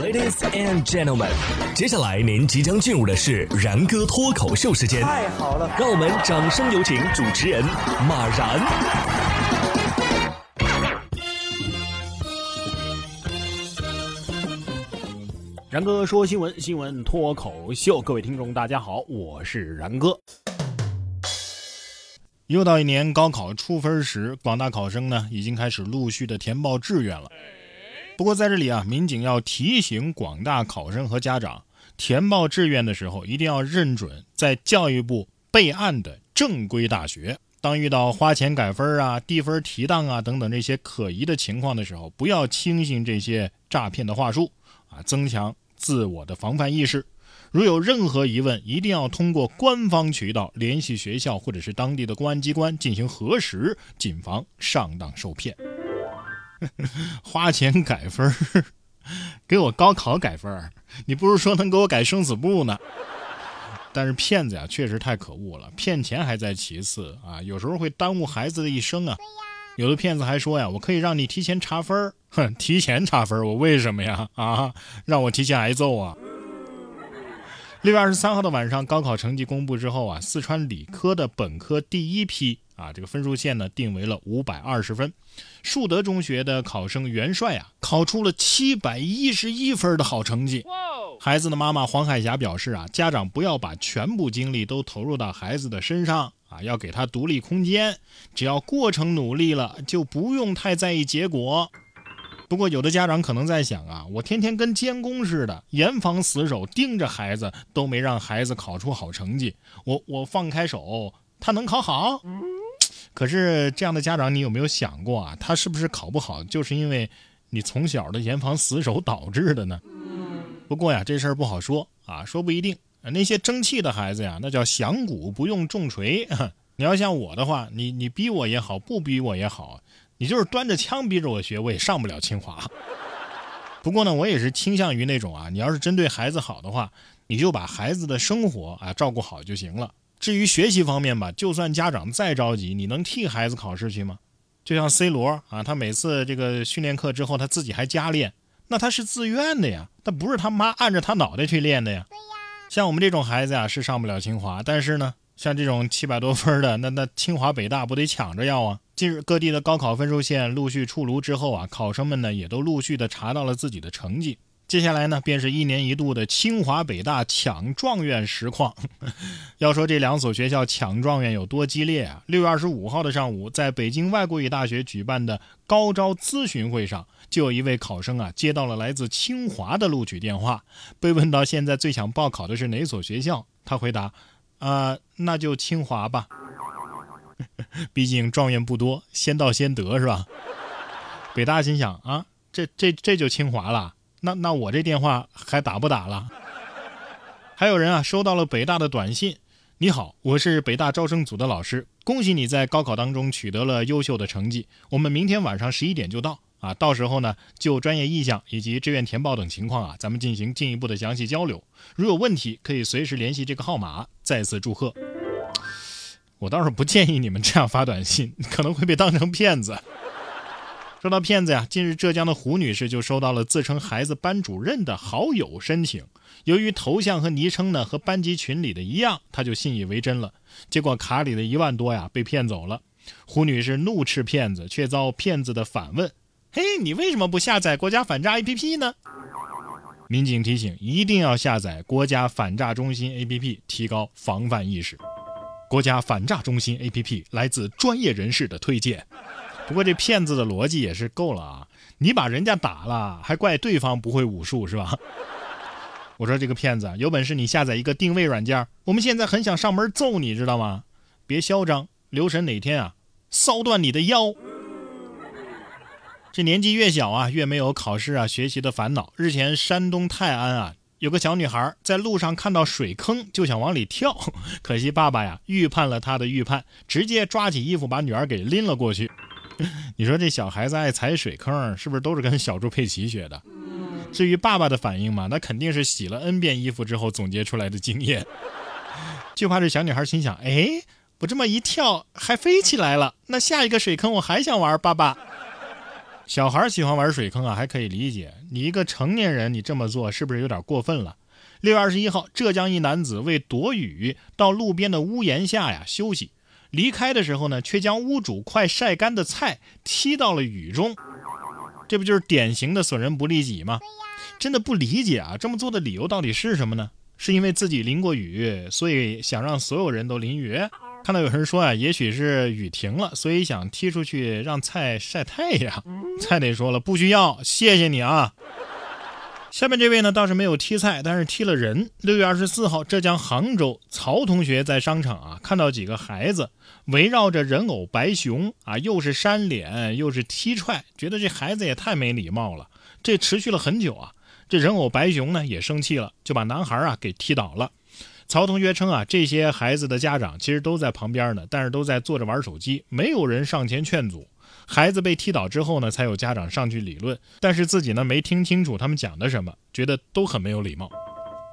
Ladies and gentlemen，接下来您即将进入的是然哥脱口秀时间。太好了，让我们掌声有请主持人马然。然哥说新闻，新闻脱口秀，各位听众大家好，我是然哥。又到一年高考出分时，广大考生呢已经开始陆续的填报志愿了。不过在这里啊，民警要提醒广大考生和家长，填报志愿的时候一定要认准在教育部备案的正规大学。当遇到花钱改分啊、递分提档啊等等这些可疑的情况的时候，不要轻信这些诈骗的话术啊，增强自我的防范意识。如有任何疑问，一定要通过官方渠道联系学校或者是当地的公安机关进行核实，谨防上当受骗。花钱改分 给我高考改分你不如说能给我改生死簿呢。但是骗子呀，确实太可恶了。骗钱还在其次啊，有时候会耽误孩子的一生啊。有的骗子还说呀，我可以让你提前查分哼，提前查分我为什么呀？啊，让我提前挨揍啊！六月二十三号的晚上，高考成绩公布之后啊，四川理科的本科第一批啊，这个分数线呢定为了五百二十分。树德中学的考生袁帅啊，考出了七百一十一分的好成绩。孩子的妈妈黄海霞表示啊，家长不要把全部精力都投入到孩子的身上啊，要给他独立空间。只要过程努力了，就不用太在意结果。不过，有的家长可能在想啊，我天天跟监工似的，严防死守，盯着孩子，都没让孩子考出好成绩。我我放开手，他能考好？可是这样的家长，你有没有想过啊？他是不是考不好，就是因为你从小的严防死守导致的呢？不过呀，这事儿不好说啊，说不一定。那些争气的孩子呀，那叫响鼓不用重锤。你要像我的话，你你逼我也好，不逼我也好。你就是端着枪逼着我学，我也上不了清华。不过呢，我也是倾向于那种啊，你要是针对孩子好的话，你就把孩子的生活啊照顾好就行了。至于学习方面吧，就算家长再着急，你能替孩子考试去吗？就像 C 罗啊，他每次这个训练课之后，他自己还加练，那他是自愿的呀，他不是他妈按着他脑袋去练的呀。对呀。像我们这种孩子呀，是上不了清华，但是呢，像这种七百多分的，那那清华北大不得抢着要啊？近日，各地的高考分数线陆续出炉之后啊，考生们呢也都陆续的查到了自己的成绩。接下来呢，便是一年一度的清华北大抢状元实况。要说这两所学校抢状元有多激烈啊！六月二十五号的上午，在北京外国语大学举办的高招咨询会上，就有一位考生啊接到了来自清华的录取电话。被问到现在最想报考的是哪所学校，他回答：“啊，那就清华吧。”毕竟状元不多，先到先得是吧？北大心想啊，这这这就清华了，那那我这电话还打不打了？还有人啊，收到了北大的短信，你好，我是北大招生组的老师，恭喜你在高考当中取得了优秀的成绩，我们明天晚上十一点就到啊，到时候呢，就专业意向以及志愿填报等情况啊，咱们进行进一步的详细交流，如有问题可以随时联系这个号码，再次祝贺。我倒是不建议你们这样发短信，可能会被当成骗子。说到骗子呀，近日浙江的胡女士就收到了自称孩子班主任的好友申请，由于头像和昵称呢和班级群里的一样，她就信以为真了。结果卡里的一万多呀被骗走了。胡女士怒斥骗子，却遭骗子的反问：“嘿，你为什么不下载国家反诈 APP 呢？”民警提醒：一定要下载国家反诈中心 APP，提高防范意识。国家反诈中心 APP 来自专业人士的推荐，不过这骗子的逻辑也是够了啊！你把人家打了，还怪对方不会武术是吧？我说这个骗子有本事你下载一个定位软件，我们现在很想上门揍你，知道吗？别嚣张，留神哪天啊骚断你的腰！这年纪越小啊，越没有考试啊学习的烦恼。日前，山东泰安啊。有个小女孩在路上看到水坑就想往里跳，可惜爸爸呀预判了她的预判，直接抓起衣服把女儿给拎了过去。你说这小孩子爱踩水坑，是不是都是跟小猪佩奇学的？至于爸爸的反应嘛，那肯定是洗了 N 遍衣服之后总结出来的经验。就怕这小女孩心想：哎，我这么一跳还飞起来了，那下一个水坑我还想玩，爸爸。小孩喜欢玩水坑啊，还可以理解。你一个成年人，你这么做是不是有点过分了？六月二十一号，浙江一男子为躲雨到路边的屋檐下呀休息，离开的时候呢，却将屋主快晒干的菜踢到了雨中，这不就是典型的损人不利己吗？真的不理解啊，这么做的理由到底是什么呢？是因为自己淋过雨，所以想让所有人都淋雨？看到有人说啊，也许是雨停了，所以想踢出去让菜晒太阳。菜得说了，不需要，谢谢你啊。下面这位呢倒是没有踢菜，但是踢了人。六月二十四号，浙江杭州，曹同学在商场啊看到几个孩子围绕着人偶白熊啊，又是扇脸又是踢踹，觉得这孩子也太没礼貌了。这持续了很久啊，这人偶白熊呢也生气了，就把男孩啊给踢倒了。曹同学称啊，这些孩子的家长其实都在旁边呢，但是都在坐着玩手机，没有人上前劝阻。孩子被踢倒之后呢，才有家长上去理论，但是自己呢没听清楚他们讲的什么，觉得都很没有礼貌。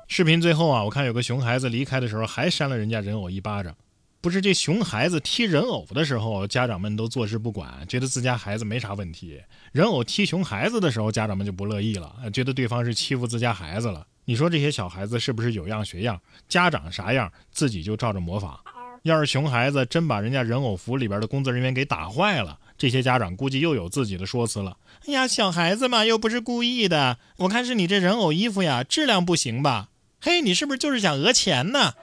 视频最后啊，我看有个熊孩子离开的时候还扇了人家人偶一巴掌。不是这熊孩子踢人偶的时候，家长们都坐视不管，觉得自家孩子没啥问题；人偶踢熊孩子的时候，家长们就不乐意了，觉得对方是欺负自家孩子了。你说这些小孩子是不是有样学样？家长啥样，自己就照着模仿。要是熊孩子真把人家人偶服里边的工作人员给打坏了，这些家长估计又有自己的说辞了。哎呀，小孩子嘛，又不是故意的。我看是你这人偶衣服呀，质量不行吧？嘿，你是不是就是想讹钱呢？